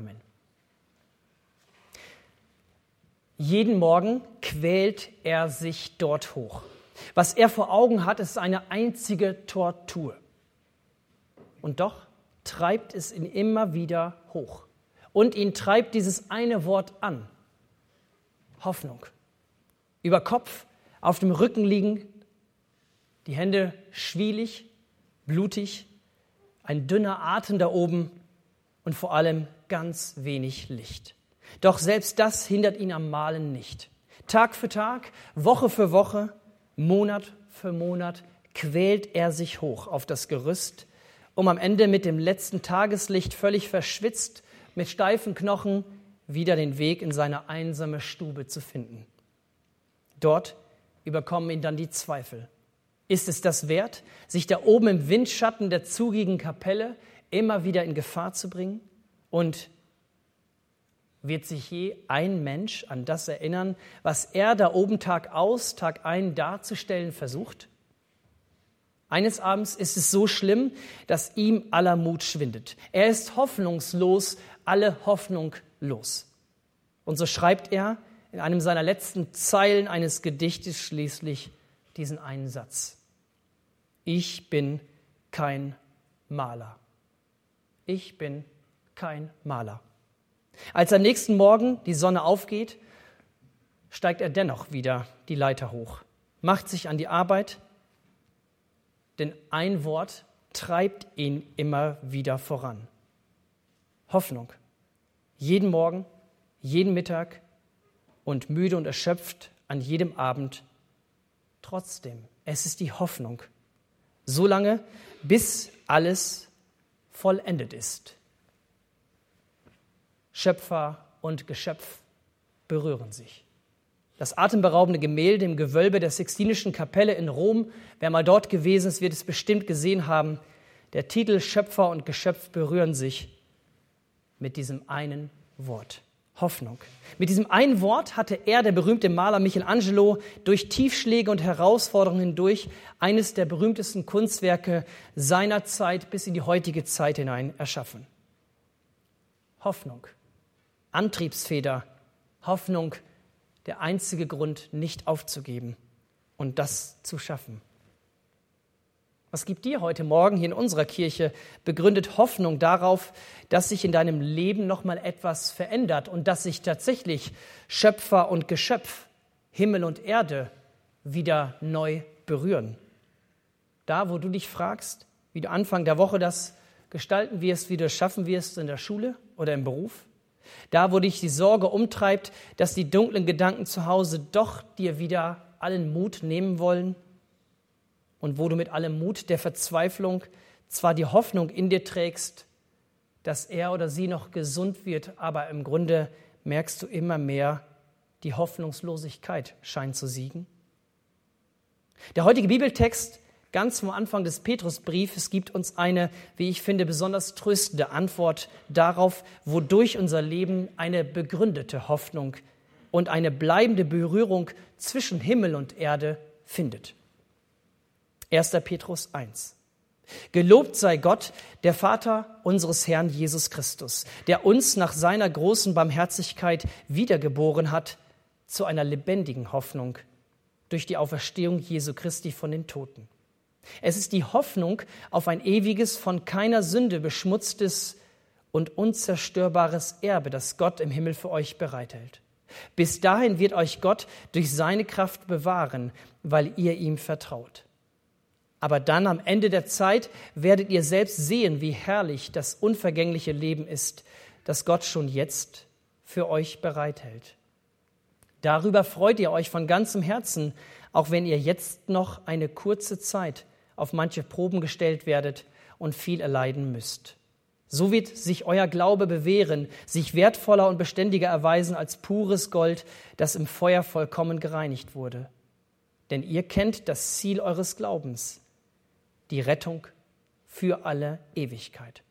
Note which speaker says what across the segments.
Speaker 1: Amen. Jeden Morgen quält er sich dort hoch. Was er vor Augen hat, ist eine einzige Tortur. Und doch treibt es ihn immer wieder hoch. Und ihn treibt dieses eine Wort an. Hoffnung. Über Kopf, auf dem Rücken liegen, die Hände schwielig, blutig, ein dünner Atem da oben und vor allem ganz wenig Licht. Doch selbst das hindert ihn am Malen nicht. Tag für Tag, Woche für Woche, Monat für Monat quält er sich hoch auf das Gerüst, um am Ende mit dem letzten Tageslicht völlig verschwitzt, mit steifen Knochen wieder den Weg in seine einsame Stube zu finden. Dort überkommen ihn dann die Zweifel. Ist es das wert, sich da oben im Windschatten der zugigen Kapelle immer wieder in Gefahr zu bringen? Und wird sich je ein Mensch an das erinnern, was er da oben Tag aus, Tag ein darzustellen versucht? Eines Abends ist es so schlimm, dass ihm aller Mut schwindet. Er ist hoffnungslos, alle Hoffnung los. Und so schreibt er in einem seiner letzten Zeilen eines Gedichtes schließlich diesen einen Satz. Ich bin kein Maler. Ich bin kein Maler. Als am nächsten Morgen die Sonne aufgeht, steigt er dennoch wieder die Leiter hoch, macht sich an die Arbeit, denn ein Wort treibt ihn immer wieder voran. Hoffnung. Jeden Morgen, jeden Mittag und müde und erschöpft an jedem Abend. Trotzdem, es ist die Hoffnung. So lange, bis alles vollendet ist. Schöpfer und Geschöpf berühren sich. Das atemberaubende Gemälde im Gewölbe der Sixtinischen Kapelle in Rom, wer mal dort gewesen ist, wird es bestimmt gesehen haben. Der Titel Schöpfer und Geschöpf berühren sich mit diesem einen Wort. Hoffnung. Mit diesem einen Wort hatte er, der berühmte Maler Michelangelo, durch Tiefschläge und Herausforderungen hindurch eines der berühmtesten Kunstwerke seiner Zeit bis in die heutige Zeit hinein erschaffen. Hoffnung. Antriebsfeder, Hoffnung, der einzige Grund, nicht aufzugeben und das zu schaffen. Was gibt dir heute Morgen hier in unserer Kirche begründet Hoffnung darauf, dass sich in deinem Leben noch mal etwas verändert und dass sich tatsächlich Schöpfer und Geschöpf, Himmel und Erde wieder neu berühren? Da, wo du dich fragst, wie du Anfang der Woche das gestalten wirst, wie du es schaffen wirst in der Schule oder im Beruf, da, wo dich die Sorge umtreibt, dass die dunklen Gedanken zu Hause doch dir wieder allen Mut nehmen wollen und wo du mit allem Mut der Verzweiflung zwar die Hoffnung in dir trägst, dass er oder sie noch gesund wird, aber im Grunde merkst du immer mehr, die Hoffnungslosigkeit scheint zu siegen. Der heutige Bibeltext Ganz vom Anfang des Petrusbriefes gibt uns eine, wie ich finde, besonders tröstende Antwort darauf, wodurch unser Leben eine begründete Hoffnung und eine bleibende Berührung zwischen Himmel und Erde findet. 1. Petrus 1. Gelobt sei Gott, der Vater unseres Herrn Jesus Christus, der uns nach seiner großen Barmherzigkeit wiedergeboren hat zu einer lebendigen Hoffnung durch die Auferstehung Jesu Christi von den Toten es ist die Hoffnung auf ein ewiges, von keiner Sünde beschmutztes und unzerstörbares Erbe, das Gott im Himmel für euch bereithält. Bis dahin wird euch Gott durch seine Kraft bewahren, weil ihr ihm vertraut. Aber dann am Ende der Zeit werdet ihr selbst sehen, wie herrlich das unvergängliche Leben ist, das Gott schon jetzt für euch bereithält. Darüber freut ihr euch von ganzem Herzen, auch wenn ihr jetzt noch eine kurze Zeit auf manche Proben gestellt werdet und viel erleiden müsst. So wird sich euer Glaube bewähren, sich wertvoller und beständiger erweisen als pures Gold, das im Feuer vollkommen gereinigt wurde. Denn ihr kennt das Ziel eures Glaubens, die Rettung für alle Ewigkeit.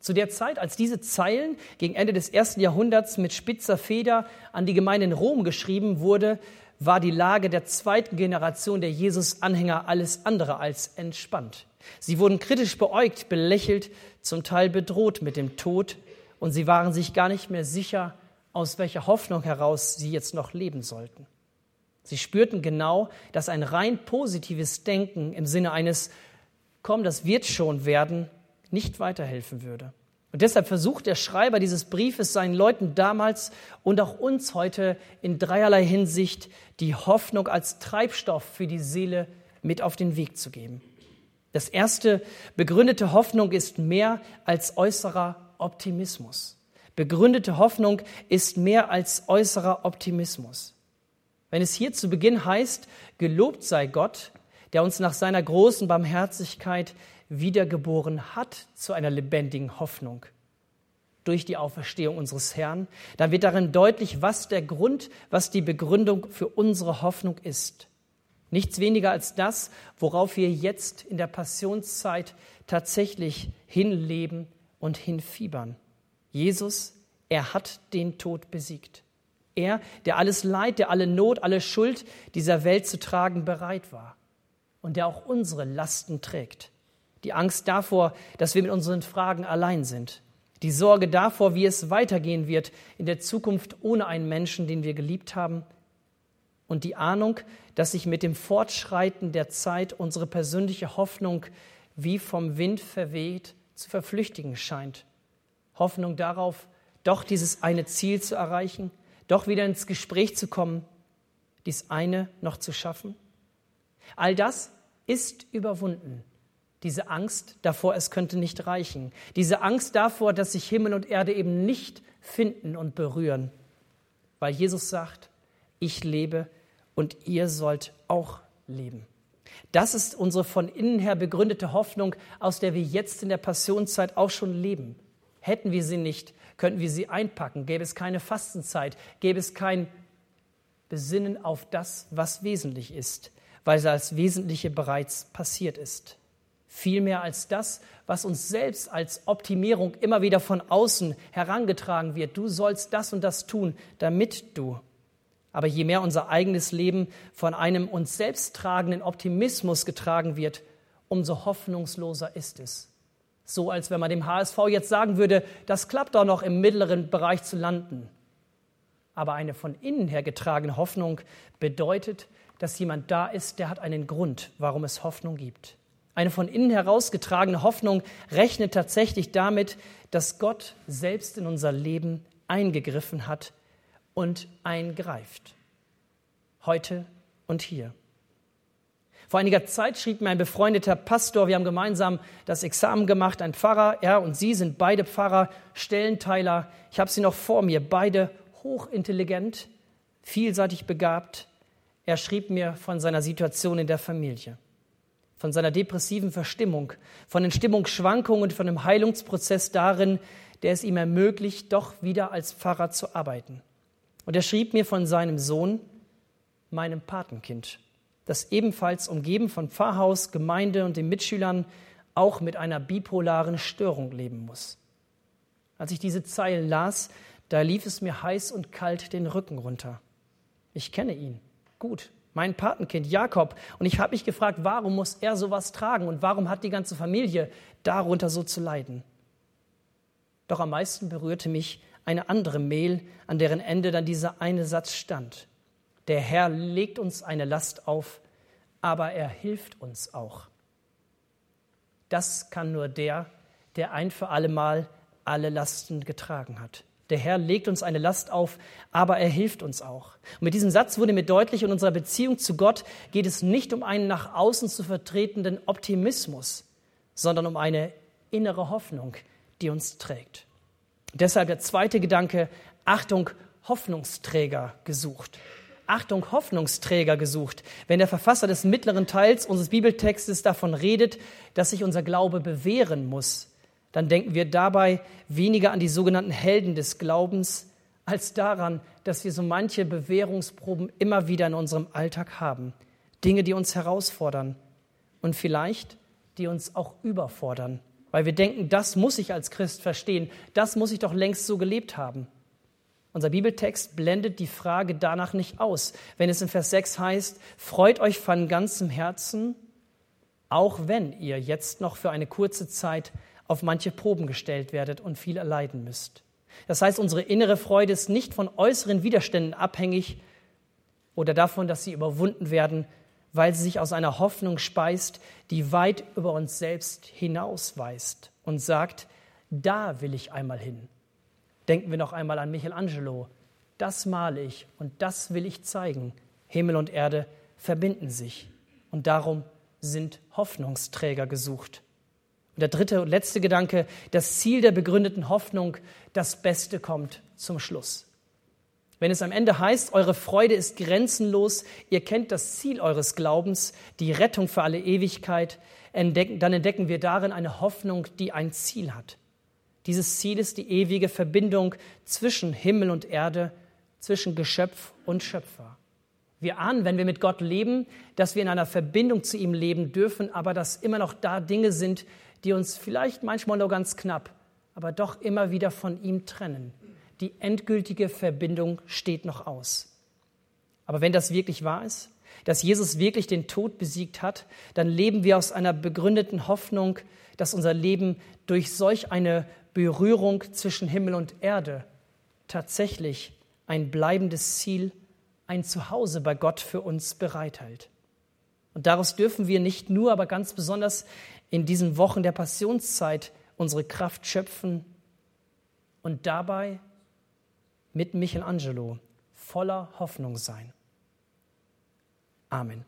Speaker 1: Zu der Zeit, als diese Zeilen gegen Ende des ersten Jahrhunderts mit spitzer Feder an die Gemeinde in Rom geschrieben wurde, war die Lage der zweiten Generation der Jesus-Anhänger alles andere als entspannt. Sie wurden kritisch beäugt, belächelt, zum Teil bedroht mit dem Tod und sie waren sich gar nicht mehr sicher, aus welcher Hoffnung heraus sie jetzt noch leben sollten. Sie spürten genau, dass ein rein positives Denken im Sinne eines Komm, das wird schon werden, nicht weiterhelfen würde. Und deshalb versucht der Schreiber dieses Briefes seinen Leuten damals und auch uns heute in dreierlei Hinsicht die Hoffnung als Treibstoff für die Seele mit auf den Weg zu geben. Das erste, begründete Hoffnung ist mehr als äußerer Optimismus. Begründete Hoffnung ist mehr als äußerer Optimismus. Wenn es hier zu Beginn heißt, gelobt sei Gott, der uns nach seiner großen Barmherzigkeit wiedergeboren hat zu einer lebendigen Hoffnung durch die Auferstehung unseres Herrn, dann wird darin deutlich, was der Grund, was die Begründung für unsere Hoffnung ist. Nichts weniger als das, worauf wir jetzt in der Passionszeit tatsächlich hinleben und hinfiebern. Jesus, er hat den Tod besiegt. Er, der alles Leid, der alle Not, alle Schuld dieser Welt zu tragen bereit war und der auch unsere Lasten trägt. Die Angst davor, dass wir mit unseren Fragen allein sind. Die Sorge davor, wie es weitergehen wird in der Zukunft ohne einen Menschen, den wir geliebt haben. Und die Ahnung, dass sich mit dem Fortschreiten der Zeit unsere persönliche Hoffnung wie vom Wind verweht zu verflüchtigen scheint. Hoffnung darauf, doch dieses eine Ziel zu erreichen, doch wieder ins Gespräch zu kommen, dies eine noch zu schaffen. All das ist überwunden diese Angst davor, es könnte nicht reichen. Diese Angst davor, dass sich Himmel und Erde eben nicht finden und berühren. Weil Jesus sagt, ich lebe und ihr sollt auch leben. Das ist unsere von innen her begründete Hoffnung, aus der wir jetzt in der Passionszeit auch schon leben. Hätten wir sie nicht, könnten wir sie einpacken. Gäbe es keine Fastenzeit, gäbe es kein Besinnen auf das, was wesentlich ist, weil das Wesentliche bereits passiert ist. Viel mehr als das, was uns selbst als Optimierung immer wieder von außen herangetragen wird. Du sollst das und das tun, damit du. Aber je mehr unser eigenes Leben von einem uns selbst tragenden Optimismus getragen wird, umso hoffnungsloser ist es. So als wenn man dem HSV jetzt sagen würde, das klappt doch noch im mittleren Bereich zu landen. Aber eine von innen her getragene Hoffnung bedeutet, dass jemand da ist, der hat einen Grund, warum es Hoffnung gibt. Eine von innen herausgetragene Hoffnung rechnet tatsächlich damit, dass Gott selbst in unser Leben eingegriffen hat und eingreift. Heute und hier. Vor einiger Zeit schrieb mir ein befreundeter Pastor, wir haben gemeinsam das Examen gemacht, ein Pfarrer, er und sie sind beide Pfarrer, Stellenteiler. Ich habe sie noch vor mir, beide hochintelligent, vielseitig begabt. Er schrieb mir von seiner Situation in der Familie von seiner depressiven Verstimmung, von den Stimmungsschwankungen und von dem Heilungsprozess darin, der es ihm ermöglicht, doch wieder als Pfarrer zu arbeiten. Und er schrieb mir von seinem Sohn, meinem Patenkind, das ebenfalls umgeben von Pfarrhaus, Gemeinde und den Mitschülern auch mit einer bipolaren Störung leben muss. Als ich diese Zeilen las, da lief es mir heiß und kalt den Rücken runter. Ich kenne ihn gut, mein Patenkind Jakob. Und ich habe mich gefragt, warum muss er sowas tragen und warum hat die ganze Familie darunter so zu leiden? Doch am meisten berührte mich eine andere Mail, an deren Ende dann dieser eine Satz stand. Der Herr legt uns eine Last auf, aber er hilft uns auch. Das kann nur der, der ein für allemal alle Lasten getragen hat. Der Herr legt uns eine Last auf, aber er hilft uns auch. Und mit diesem Satz wurde mir deutlich, in unserer Beziehung zu Gott geht es nicht um einen nach außen zu vertretenden Optimismus, sondern um eine innere Hoffnung, die uns trägt. Deshalb der zweite Gedanke, Achtung, Hoffnungsträger gesucht. Achtung, Hoffnungsträger gesucht. Wenn der Verfasser des mittleren Teils unseres Bibeltextes davon redet, dass sich unser Glaube bewähren muss, dann denken wir dabei weniger an die sogenannten Helden des Glaubens als daran, dass wir so manche Bewährungsproben immer wieder in unserem Alltag haben. Dinge, die uns herausfordern und vielleicht die uns auch überfordern, weil wir denken, das muss ich als Christ verstehen, das muss ich doch längst so gelebt haben. Unser Bibeltext blendet die Frage danach nicht aus, wenn es in Vers 6 heißt, freut euch von ganzem Herzen, auch wenn ihr jetzt noch für eine kurze Zeit auf manche Proben gestellt werdet und viel erleiden müsst. Das heißt, unsere innere Freude ist nicht von äußeren Widerständen abhängig oder davon, dass sie überwunden werden, weil sie sich aus einer Hoffnung speist, die weit über uns selbst hinausweist und sagt, da will ich einmal hin. Denken wir noch einmal an Michelangelo. Das male ich und das will ich zeigen. Himmel und Erde verbinden sich und darum sind Hoffnungsträger gesucht. Und der dritte und letzte Gedanke, das Ziel der begründeten Hoffnung, das Beste kommt zum Schluss. Wenn es am Ende heißt, eure Freude ist grenzenlos, ihr kennt das Ziel eures Glaubens, die Rettung für alle Ewigkeit, entdecken, dann entdecken wir darin eine Hoffnung, die ein Ziel hat. Dieses Ziel ist die ewige Verbindung zwischen Himmel und Erde, zwischen Geschöpf und Schöpfer. Wir ahnen, wenn wir mit Gott leben, dass wir in einer Verbindung zu ihm leben dürfen, aber dass immer noch da Dinge sind, die uns vielleicht manchmal nur ganz knapp, aber doch immer wieder von ihm trennen. Die endgültige Verbindung steht noch aus. Aber wenn das wirklich wahr ist, dass Jesus wirklich den Tod besiegt hat, dann leben wir aus einer begründeten Hoffnung, dass unser Leben durch solch eine Berührung zwischen Himmel und Erde tatsächlich ein bleibendes Ziel, ein Zuhause bei Gott für uns bereithält. Und daraus dürfen wir nicht nur, aber ganz besonders in diesen Wochen der Passionszeit unsere Kraft schöpfen und dabei mit Michelangelo voller Hoffnung sein. Amen.